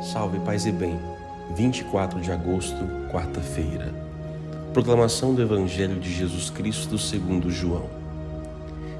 Salve, paz e bem. 24 de agosto, quarta-feira. Proclamação do Evangelho de Jesus Cristo segundo João.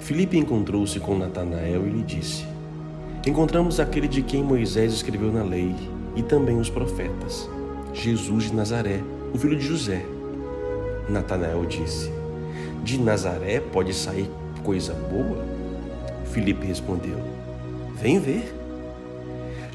Filipe encontrou-se com Natanael e lhe disse: Encontramos aquele de quem Moisés escreveu na lei e também os profetas, Jesus de Nazaré, o filho de José. Natanael disse: De Nazaré pode sair coisa boa? Filipe respondeu: Vem ver.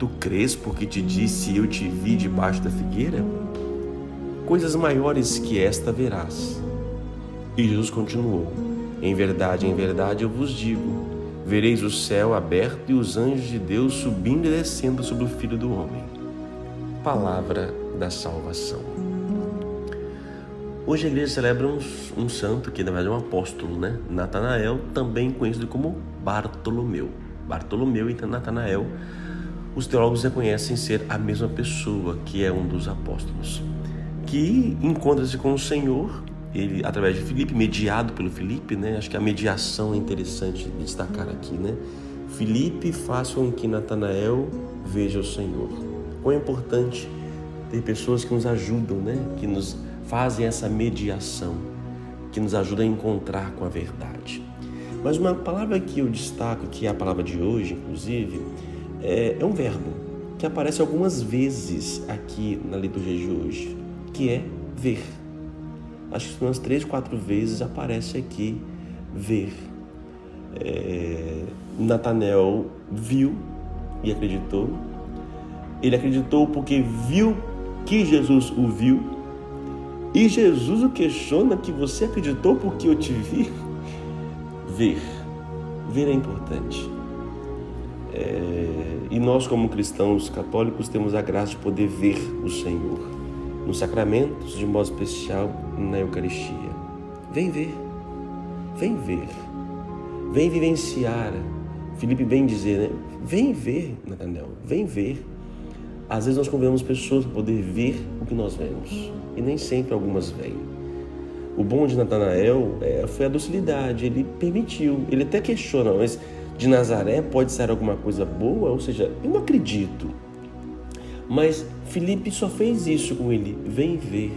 Tu crês porque te disse eu te vi debaixo da figueira? Coisas maiores que esta verás. E Jesus continuou: Em verdade, em verdade eu vos digo: vereis o céu aberto e os anjos de Deus subindo e descendo sobre o filho do homem. Palavra da salvação. Hoje a igreja celebra um, um santo que na verdade é um apóstolo, né? Natanael, também conhecido como Bartolomeu. Bartolomeu e Natanael os teólogos reconhecem ser a mesma pessoa, que é um dos apóstolos, que encontra-se com o Senhor, ele através de Filipe, mediado pelo Filipe, né? Acho que a mediação é interessante de destacar aqui, né? Filipe faz com que Natanael veja o Senhor. Quão é importante ter pessoas que nos ajudam, né? Que nos fazem essa mediação, que nos ajudam a encontrar com a verdade. Mas uma palavra que eu destaco, que é a palavra de hoje, inclusive, é, é um verbo que aparece algumas vezes aqui na liturgia de hoje, que é ver. Acho que umas três, quatro vezes aparece aqui ver. É, viu e acreditou. Ele acreditou porque viu que Jesus o viu. E Jesus o questiona que você acreditou porque eu te vi. Ver. Ver é importante. É, e nós, como cristãos católicos, temos a graça de poder ver o Senhor nos sacramentos, de modo especial na Eucaristia. Vem ver, vem ver, vem vivenciar. Felipe vem dizer, né? Vem ver, Nathanael, vem ver. Às vezes nós convidamos pessoas para poder ver o que nós vemos, e nem sempre algumas vêm. O bom de Natanael é, foi a docilidade, ele permitiu, ele até questiona, mas de Nazaré pode ser alguma coisa boa, ou seja, eu não acredito. Mas Felipe só fez isso com ele, vem ver.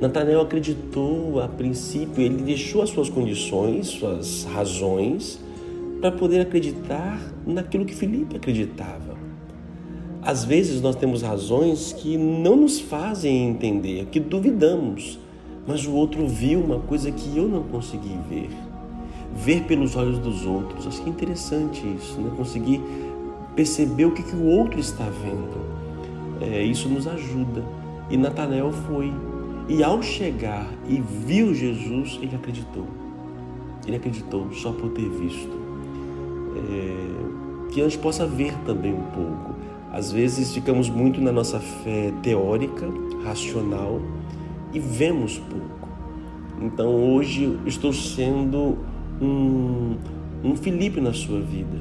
Natanael acreditou a princípio, ele deixou as suas condições, suas razões, para poder acreditar naquilo que Felipe acreditava. Às vezes nós temos razões que não nos fazem entender, que duvidamos, mas o outro viu uma coisa que eu não consegui ver ver pelos olhos dos outros. Acho que é interessante isso, né? Conseguir perceber o que, que o outro está vendo. É, isso nos ajuda. E Natanael foi. E ao chegar e viu Jesus, ele acreditou. Ele acreditou só por ter visto. É, que a gente possa ver também um pouco. Às vezes ficamos muito na nossa fé teórica, racional e vemos pouco. Então hoje estou sendo um, um Filipe na sua vida.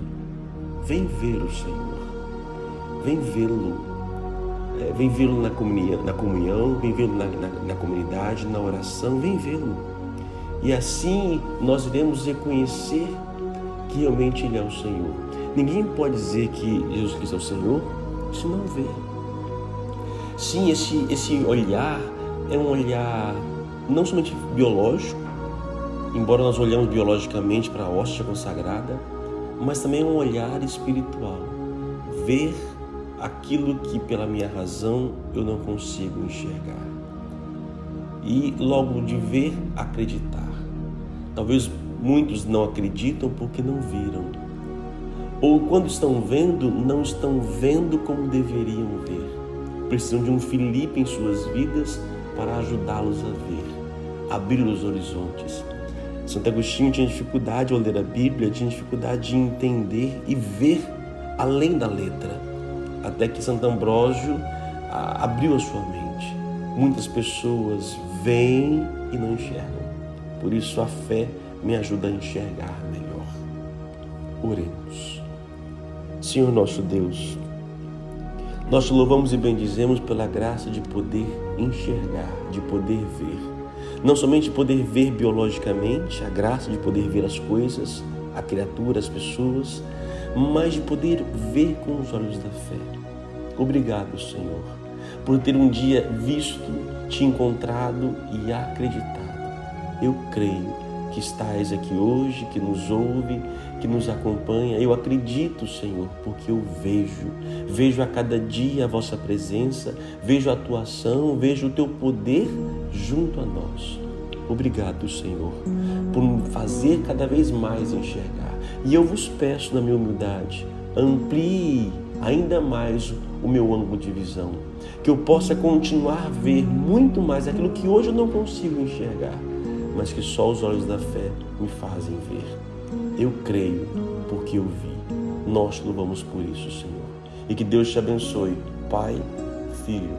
Vem ver o Senhor, vem vê-lo, é, vem vê-lo na comunhão, na comunhão vem vê-lo na, na, na comunidade, na oração, vem vê-lo. E assim nós iremos reconhecer que realmente Ele é o Senhor. Ninguém pode dizer que Jesus Cristo é o Senhor se não vê. Sim, esse, esse olhar é um olhar não somente biológico, embora nós olhamos biologicamente para a hóstia consagrada, mas também um olhar espiritual, ver aquilo que pela minha razão eu não consigo enxergar. E logo de ver, acreditar. Talvez muitos não acreditam porque não viram. Ou quando estão vendo, não estão vendo como deveriam ver. Precisam de um Filipe em suas vidas para ajudá-los a ver, abrir os horizontes Santo Agostinho tinha dificuldade ao ler a Bíblia, tinha dificuldade de entender e ver além da letra, até que Santo Ambrósio abriu a sua mente. Muitas pessoas veem e não enxergam. Por isso a fé me ajuda a enxergar melhor. Oremos. Senhor nosso Deus, nós te louvamos e bendizemos pela graça de poder enxergar, de poder ver. Não somente poder ver biologicamente, a graça de poder ver as coisas, a criatura, as pessoas, mas de poder ver com os olhos da fé. Obrigado, Senhor, por ter um dia visto, te encontrado e acreditado. Eu creio que estás aqui hoje, que nos ouve, que nos acompanha. Eu acredito, Senhor, porque eu vejo, vejo a cada dia a vossa presença, vejo a atuação, vejo o teu poder junto a nós. Obrigado, Senhor, por me fazer cada vez mais enxergar. E eu vos peço, na minha humildade, amplie ainda mais o meu ângulo de visão, que eu possa continuar a ver muito mais aquilo que hoje eu não consigo enxergar mas que só os olhos da fé me fazem ver. Eu creio porque eu vi. Nós louvamos por isso, Senhor. E que Deus te abençoe, Pai, Filho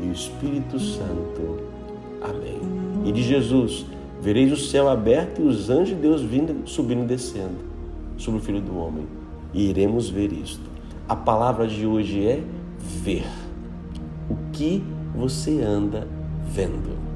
e Espírito Santo. Amém. E de Jesus, vereis o céu aberto e os anjos de Deus vindo, subindo e descendo sobre o Filho do Homem. E iremos ver isto. A palavra de hoje é ver. O que você anda vendo?